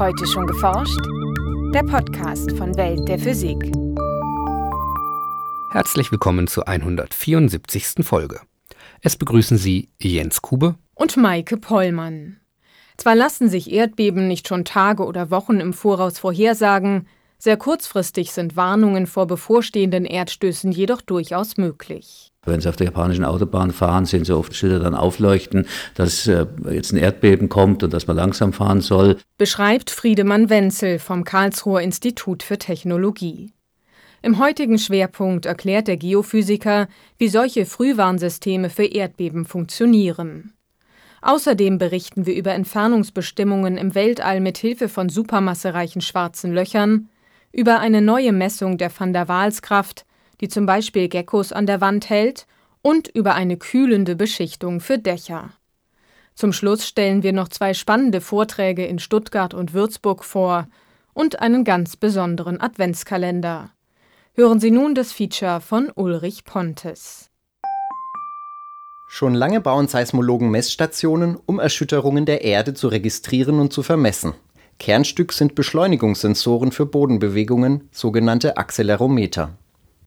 Heute schon geforscht? Der Podcast von Welt der Physik. Herzlich willkommen zur 174. Folge. Es begrüßen Sie Jens Kube und Maike Pollmann. Zwar lassen sich Erdbeben nicht schon Tage oder Wochen im Voraus vorhersagen, sehr kurzfristig sind Warnungen vor bevorstehenden Erdstößen jedoch durchaus möglich. Wenn Sie auf der japanischen Autobahn fahren, sehen Sie oft Schilder dann aufleuchten, dass äh, jetzt ein Erdbeben kommt und dass man langsam fahren soll. Beschreibt Friedemann Wenzel vom Karlsruher Institut für Technologie. Im heutigen Schwerpunkt erklärt der Geophysiker, wie solche Frühwarnsysteme für Erdbeben funktionieren. Außerdem berichten wir über Entfernungsbestimmungen im Weltall mit Hilfe von supermassereichen schwarzen Löchern, über eine neue Messung der Van der Waals-Kraft, die zum Beispiel Geckos an der Wand hält, und über eine kühlende Beschichtung für Dächer. Zum Schluss stellen wir noch zwei spannende Vorträge in Stuttgart und Würzburg vor und einen ganz besonderen Adventskalender. Hören Sie nun das Feature von Ulrich Pontes. Schon lange bauen Seismologen Messstationen, um Erschütterungen der Erde zu registrieren und zu vermessen. Kernstück sind Beschleunigungssensoren für Bodenbewegungen, sogenannte Accelerometer.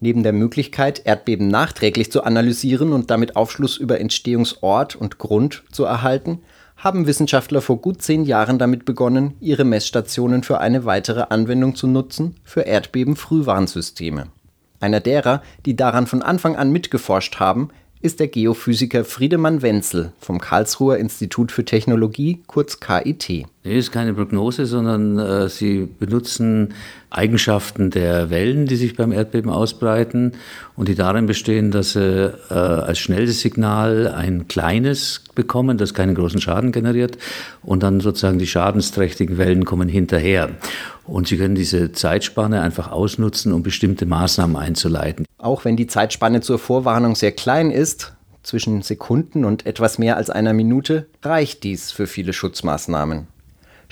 Neben der Möglichkeit, Erdbeben nachträglich zu analysieren und damit Aufschluss über Entstehungsort und Grund zu erhalten, haben Wissenschaftler vor gut zehn Jahren damit begonnen, ihre Messstationen für eine weitere Anwendung zu nutzen, für Erdbeben-Frühwarnsysteme. Einer derer, die daran von Anfang an mitgeforscht haben, ist der Geophysiker Friedemann Wenzel vom Karlsruher Institut für Technologie, kurz KIT. Nee, ist keine Prognose, sondern äh, sie benutzen Eigenschaften der Wellen, die sich beim Erdbeben ausbreiten und die darin bestehen, dass sie äh, als schnelles Signal ein kleines bekommen, das keinen großen Schaden generiert und dann sozusagen die schadensträchtigen Wellen kommen hinterher. Und Sie können diese Zeitspanne einfach ausnutzen, um bestimmte Maßnahmen einzuleiten. Auch wenn die Zeitspanne zur Vorwarnung sehr klein ist, zwischen Sekunden und etwas mehr als einer Minute, reicht dies für viele Schutzmaßnahmen.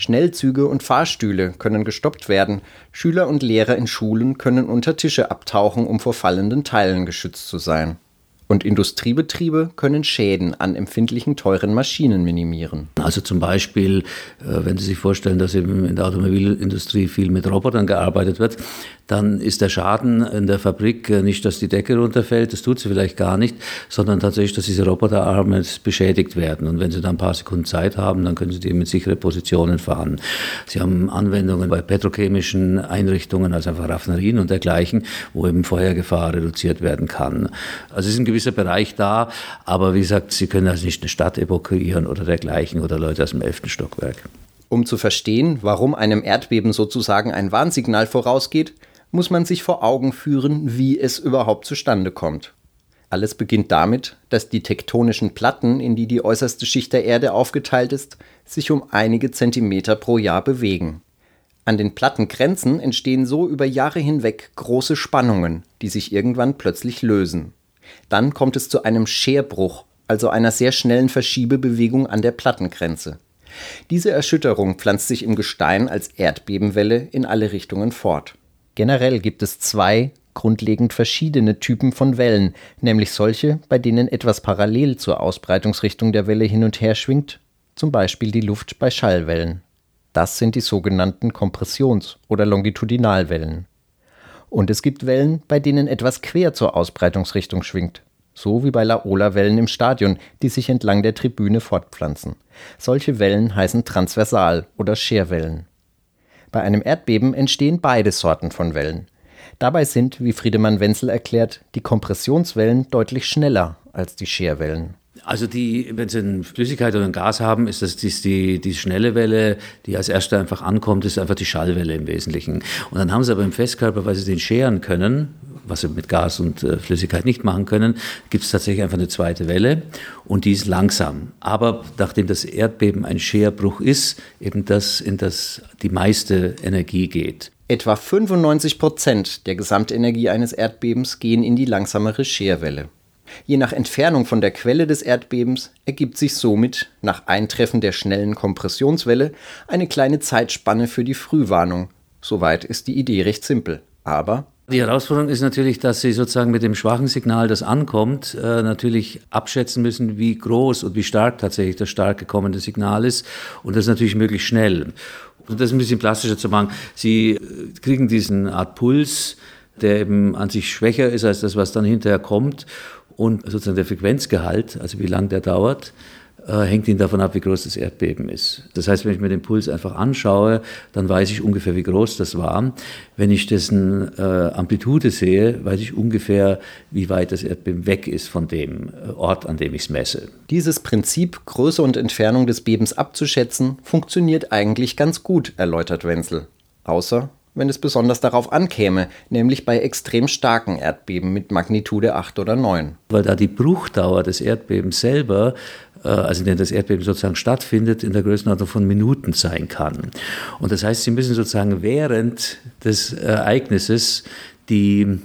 Schnellzüge und Fahrstühle können gestoppt werden, Schüler und Lehrer in Schulen können unter Tische abtauchen, um vor fallenden Teilen geschützt zu sein. Und Industriebetriebe können Schäden an empfindlichen teuren Maschinen minimieren. Also zum Beispiel, äh, wenn Sie sich vorstellen, dass eben in der Automobilindustrie viel mit Robotern gearbeitet wird, dann ist der Schaden in der Fabrik äh, nicht, dass die Decke runterfällt, das tut sie vielleicht gar nicht, sondern tatsächlich, dass diese Roboterarme beschädigt werden. Und wenn Sie dann ein paar Sekunden Zeit haben, dann können Sie die mit sichere Positionen fahren. Sie haben Anwendungen bei petrochemischen Einrichtungen, also einfach Raffinerien und dergleichen, wo eben Feuergefahr reduziert werden kann. Also es ist ein gewisser Bereich da, aber wie gesagt, Sie können also nicht eine Stadt evakuieren oder dergleichen oder Leute aus dem elften Stockwerk. Um zu verstehen, warum einem Erdbeben sozusagen ein Warnsignal vorausgeht, muss man sich vor Augen führen, wie es überhaupt zustande kommt. Alles beginnt damit, dass die tektonischen Platten, in die die äußerste Schicht der Erde aufgeteilt ist, sich um einige Zentimeter pro Jahr bewegen. An den Plattengrenzen entstehen so über Jahre hinweg große Spannungen, die sich irgendwann plötzlich lösen. Dann kommt es zu einem Scherbruch, also einer sehr schnellen Verschiebebewegung an der Plattengrenze. Diese Erschütterung pflanzt sich im Gestein als Erdbebenwelle in alle Richtungen fort. Generell gibt es zwei grundlegend verschiedene Typen von Wellen, nämlich solche, bei denen etwas parallel zur Ausbreitungsrichtung der Welle hin und her schwingt, zum Beispiel die Luft bei Schallwellen. Das sind die sogenannten Kompressions- oder Longitudinalwellen. Und es gibt Wellen, bei denen etwas quer zur Ausbreitungsrichtung schwingt, so wie bei Laola-Wellen im Stadion, die sich entlang der Tribüne fortpflanzen. Solche Wellen heißen Transversal- oder Scherwellen. Bei einem Erdbeben entstehen beide Sorten von Wellen. Dabei sind, wie Friedemann Wenzel erklärt, die Kompressionswellen deutlich schneller als die Scherwellen. Also die, wenn Sie eine Flüssigkeit oder ein Gas haben, ist das die, die, die schnelle Welle, die als erste einfach ankommt, ist einfach die Schallwelle im Wesentlichen. Und dann haben Sie aber im Festkörper, weil Sie den scheren können, was sie mit Gas und äh, Flüssigkeit nicht machen können, gibt es tatsächlich einfach eine zweite Welle und die ist langsam. Aber nachdem das Erdbeben ein Scherbruch ist, eben das, in das die meiste Energie geht. Etwa 95 Prozent der Gesamtenergie eines Erdbebens gehen in die langsamere Scherwelle. Je nach Entfernung von der Quelle des Erdbebens ergibt sich somit nach Eintreffen der schnellen Kompressionswelle eine kleine Zeitspanne für die Frühwarnung. Soweit ist die Idee recht simpel. Aber die Herausforderung ist natürlich, dass Sie sozusagen mit dem schwachen Signal, das ankommt, äh, natürlich abschätzen müssen, wie groß und wie stark tatsächlich das starke kommende Signal ist. Und das natürlich möglichst schnell. Das ist ein bisschen plastischer zu machen. Sie kriegen diesen Art Puls, der eben an sich schwächer ist als das, was dann hinterher kommt. Und sozusagen der Frequenzgehalt, also wie lang der dauert, äh, hängt ihn davon ab, wie groß das Erdbeben ist. Das heißt, wenn ich mir den Puls einfach anschaue, dann weiß ich ungefähr, wie groß das war. Wenn ich dessen äh, Amplitude sehe, weiß ich ungefähr, wie weit das Erdbeben weg ist von dem äh, Ort, an dem ich es messe. Dieses Prinzip, Größe und Entfernung des Bebens abzuschätzen, funktioniert eigentlich ganz gut, erläutert Wenzel. Außer wenn es besonders darauf ankäme, nämlich bei extrem starken Erdbeben mit Magnitude 8 oder 9. Weil da die Bruchdauer des Erdbebens selber äh, also in denen das Erdbeben sozusagen stattfindet, in der Größenordnung von Minuten sein kann. Und das heißt, Sie müssen sozusagen während des Ereignisses die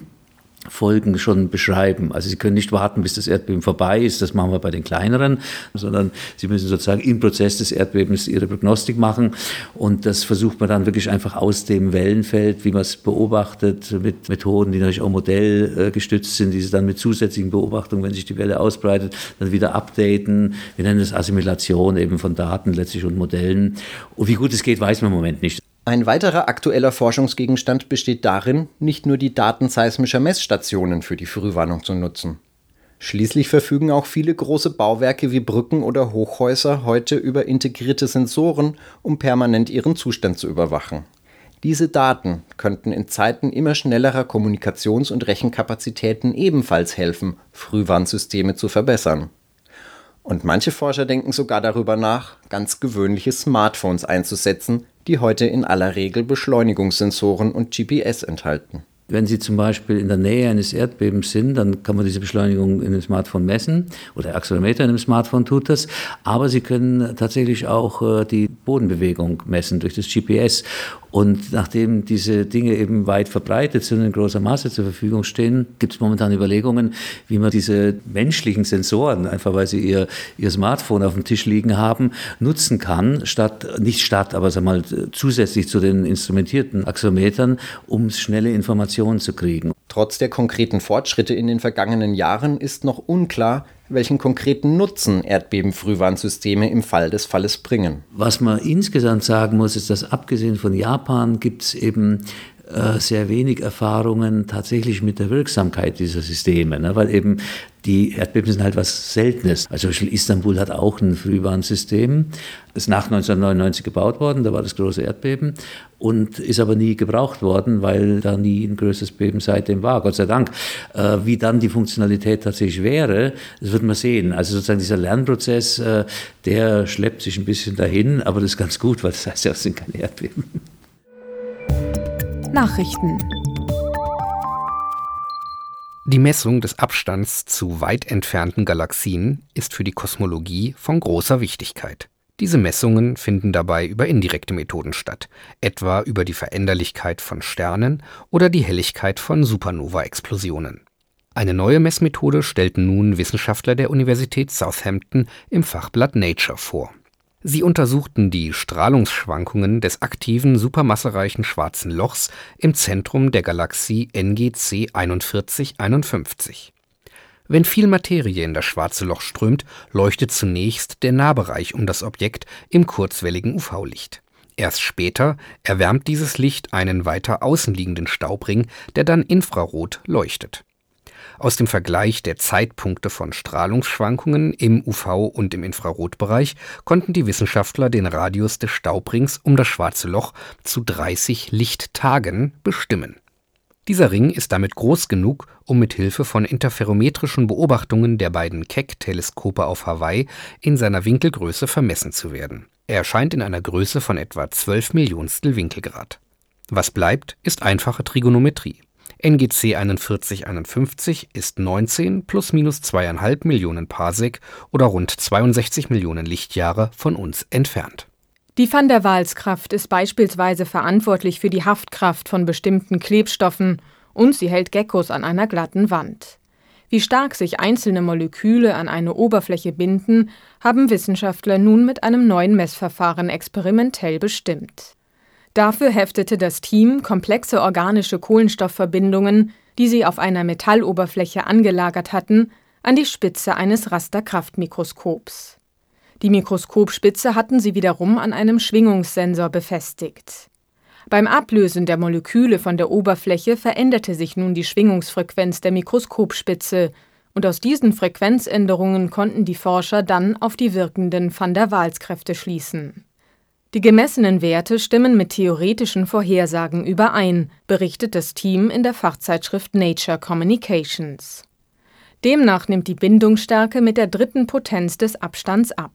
Folgen schon beschreiben. Also Sie können nicht warten, bis das Erdbeben vorbei ist, das machen wir bei den kleineren, sondern Sie müssen sozusagen im Prozess des Erdbebens Ihre Prognostik machen und das versucht man dann wirklich einfach aus dem Wellenfeld, wie man es beobachtet, mit Methoden, die natürlich auch modellgestützt sind, die Sie dann mit zusätzlichen Beobachtungen, wenn sich die Welle ausbreitet, dann wieder updaten. Wir nennen das Assimilation eben von Daten letztlich und Modellen. Und wie gut es geht, weiß man im Moment nicht. Ein weiterer aktueller Forschungsgegenstand besteht darin, nicht nur die Daten seismischer Messstationen für die Frühwarnung zu nutzen. Schließlich verfügen auch viele große Bauwerke wie Brücken oder Hochhäuser heute über integrierte Sensoren, um permanent ihren Zustand zu überwachen. Diese Daten könnten in Zeiten immer schnellerer Kommunikations- und Rechenkapazitäten ebenfalls helfen, Frühwarnsysteme zu verbessern. Und manche Forscher denken sogar darüber nach, ganz gewöhnliche Smartphones einzusetzen, die heute in aller Regel Beschleunigungssensoren und GPS enthalten. Wenn Sie zum Beispiel in der Nähe eines Erdbebens sind, dann kann man diese Beschleunigung in dem Smartphone messen oder der Accelerometer in dem Smartphone tut das. Aber Sie können tatsächlich auch äh, die Bodenbewegung messen durch das GPS. Und nachdem diese Dinge eben weit verbreitet sind und in großer Masse zur Verfügung stehen, gibt es momentan Überlegungen, wie man diese menschlichen Sensoren, einfach weil sie ihr, ihr Smartphone auf dem Tisch liegen haben, nutzen kann, statt, nicht statt, aber sag mal, zusätzlich zu den instrumentierten Axometern, um schnelle Informationen zu kriegen. Trotz der konkreten Fortschritte in den vergangenen Jahren ist noch unklar, welchen konkreten Nutzen Erdbebenfrühwarnsysteme im Fall des Falles bringen. Was man insgesamt sagen muss, ist, dass abgesehen von Japan gibt es eben sehr wenig Erfahrungen tatsächlich mit der Wirksamkeit dieser Systeme, ne? weil eben die Erdbeben sind halt was Seltenes. Also zum Beispiel Istanbul hat auch ein Frühwarnsystem, ist nach 1999 gebaut worden, da war das große Erdbeben und ist aber nie gebraucht worden, weil da nie ein größeres Beben seitdem war, Gott sei Dank. Äh, wie dann die Funktionalität tatsächlich wäre, das wird man sehen. Also sozusagen dieser Lernprozess, äh, der schleppt sich ein bisschen dahin, aber das ist ganz gut, weil das heißt ja, es sind keine Erdbeben. Nachrichten. Die Messung des Abstands zu weit entfernten Galaxien ist für die Kosmologie von großer Wichtigkeit. Diese Messungen finden dabei über indirekte Methoden statt, etwa über die Veränderlichkeit von Sternen oder die Helligkeit von Supernova-Explosionen. Eine neue Messmethode stellten nun Wissenschaftler der Universität Southampton im Fachblatt Nature vor Sie untersuchten die Strahlungsschwankungen des aktiven supermassereichen Schwarzen Lochs im Zentrum der Galaxie NGC 4151. Wenn viel Materie in das Schwarze Loch strömt, leuchtet zunächst der Nahbereich um das Objekt im kurzwelligen UV-Licht. Erst später erwärmt dieses Licht einen weiter außen liegenden Staubring, der dann infrarot leuchtet aus dem Vergleich der Zeitpunkte von Strahlungsschwankungen im UV- und im Infrarotbereich konnten die Wissenschaftler den Radius des Staubrings um das Schwarze Loch zu 30 Lichttagen bestimmen. Dieser Ring ist damit groß genug, um mit Hilfe von interferometrischen Beobachtungen der beiden Keck-Teleskope auf Hawaii in seiner Winkelgröße vermessen zu werden. Er erscheint in einer Größe von etwa 12 Millionstel Winkelgrad. Was bleibt, ist einfache Trigonometrie. NGC 4151 ist 19 plus minus zweieinhalb Millionen Parsec oder rund 62 Millionen Lichtjahre von uns entfernt. Die Van der Waals-Kraft ist beispielsweise verantwortlich für die Haftkraft von bestimmten Klebstoffen und sie hält Geckos an einer glatten Wand. Wie stark sich einzelne Moleküle an eine Oberfläche binden, haben Wissenschaftler nun mit einem neuen Messverfahren experimentell bestimmt. Dafür heftete das Team komplexe organische Kohlenstoffverbindungen, die sie auf einer Metalloberfläche angelagert hatten, an die Spitze eines Rasterkraftmikroskops. Die Mikroskopspitze hatten sie wiederum an einem Schwingungssensor befestigt. Beim Ablösen der Moleküle von der Oberfläche veränderte sich nun die Schwingungsfrequenz der Mikroskopspitze, und aus diesen Frequenzänderungen konnten die Forscher dann auf die wirkenden Van der Waals-Kräfte schließen. Die gemessenen Werte stimmen mit theoretischen Vorhersagen überein, berichtet das Team in der Fachzeitschrift Nature Communications. Demnach nimmt die Bindungsstärke mit der dritten Potenz des Abstands ab,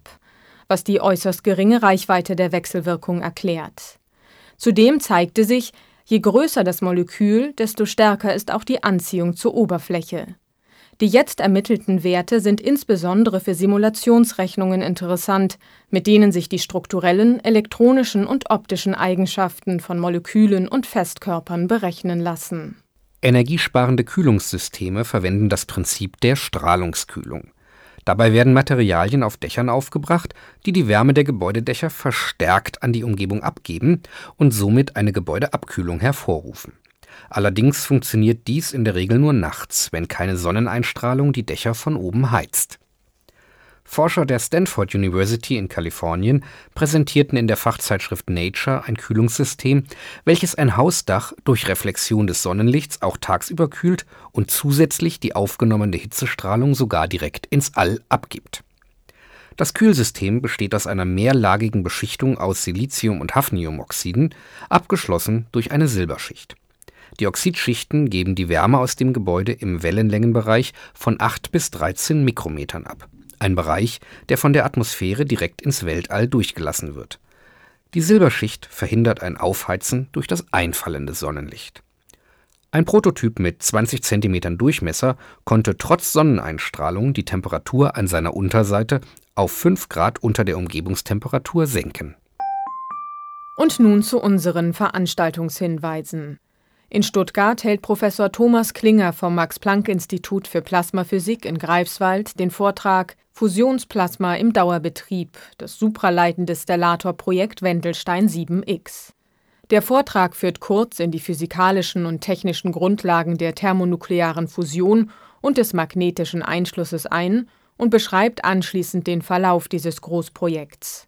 was die äußerst geringe Reichweite der Wechselwirkung erklärt. Zudem zeigte sich, je größer das Molekül, desto stärker ist auch die Anziehung zur Oberfläche. Die jetzt ermittelten Werte sind insbesondere für Simulationsrechnungen interessant, mit denen sich die strukturellen, elektronischen und optischen Eigenschaften von Molekülen und Festkörpern berechnen lassen. Energiesparende Kühlungssysteme verwenden das Prinzip der Strahlungskühlung. Dabei werden Materialien auf Dächern aufgebracht, die die Wärme der Gebäudedächer verstärkt an die Umgebung abgeben und somit eine Gebäudeabkühlung hervorrufen Allerdings funktioniert dies in der Regel nur nachts, wenn keine Sonneneinstrahlung die Dächer von oben heizt. Forscher der Stanford University in Kalifornien präsentierten in der Fachzeitschrift Nature ein Kühlungssystem, welches ein Hausdach durch Reflexion des Sonnenlichts auch tagsüber kühlt und zusätzlich die aufgenommene Hitzestrahlung sogar direkt ins All abgibt. Das Kühlsystem besteht aus einer mehrlagigen Beschichtung aus Silizium und Hafniumoxiden, abgeschlossen durch eine Silberschicht die Oxidschichten geben die Wärme aus dem Gebäude im Wellenlängenbereich von 8 bis 13 Mikrometern ab, ein Bereich, der von der Atmosphäre direkt ins Weltall durchgelassen wird. Die Silberschicht verhindert ein Aufheizen durch das einfallende Sonnenlicht. Ein Prototyp mit 20 cm Durchmesser konnte trotz Sonneneinstrahlung die Temperatur an seiner Unterseite auf 5 Grad unter der Umgebungstemperatur senken. Und nun zu unseren Veranstaltungshinweisen. In Stuttgart hält Professor Thomas Klinger vom Max-Planck-Institut für Plasmaphysik in Greifswald den Vortrag Fusionsplasma im Dauerbetrieb, das supraleitende Stellator-Projekt Wendelstein 7X. Der Vortrag führt kurz in die physikalischen und technischen Grundlagen der thermonuklearen Fusion und des magnetischen Einschlusses ein und beschreibt anschließend den Verlauf dieses Großprojekts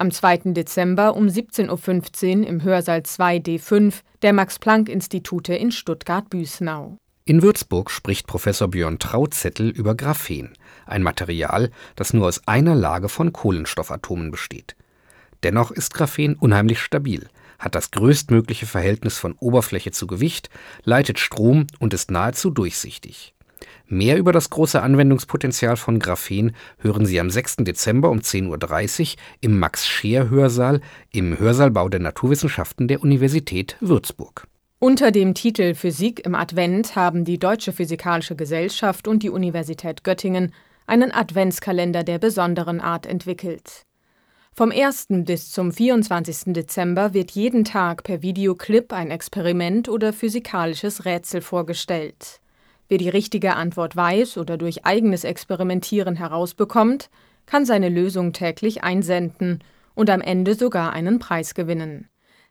am 2. Dezember um 17.15 Uhr im Hörsaal 2D5 der Max-Planck-Institute in Stuttgart-Büßnau. In Würzburg spricht Professor Björn Trauzettel über Graphen, ein Material, das nur aus einer Lage von Kohlenstoffatomen besteht. Dennoch ist Graphen unheimlich stabil, hat das größtmögliche Verhältnis von Oberfläche zu Gewicht, leitet Strom und ist nahezu durchsichtig. Mehr über das große Anwendungspotenzial von Graphen hören Sie am 6. Dezember um 10.30 Uhr im Max-Scheer-Hörsaal im Hörsaalbau der Naturwissenschaften der Universität Würzburg. Unter dem Titel Physik im Advent haben die Deutsche Physikalische Gesellschaft und die Universität Göttingen einen Adventskalender der besonderen Art entwickelt. Vom 1. bis zum 24. Dezember wird jeden Tag per Videoclip ein Experiment oder physikalisches Rätsel vorgestellt. Wer die richtige Antwort weiß oder durch eigenes Experimentieren herausbekommt, kann seine Lösung täglich einsenden und am Ende sogar einen Preis gewinnen.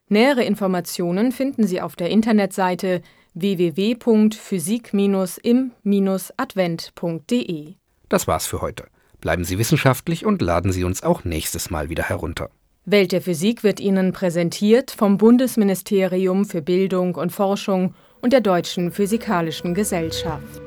Nähere Informationen finden Sie auf der Internetseite www.physik-im-advent.de. Das war's für heute. Bleiben Sie wissenschaftlich und laden Sie uns auch nächstes Mal wieder herunter. Welt der Physik wird Ihnen präsentiert vom Bundesministerium für Bildung und Forschung und der Deutschen Physikalischen Gesellschaft.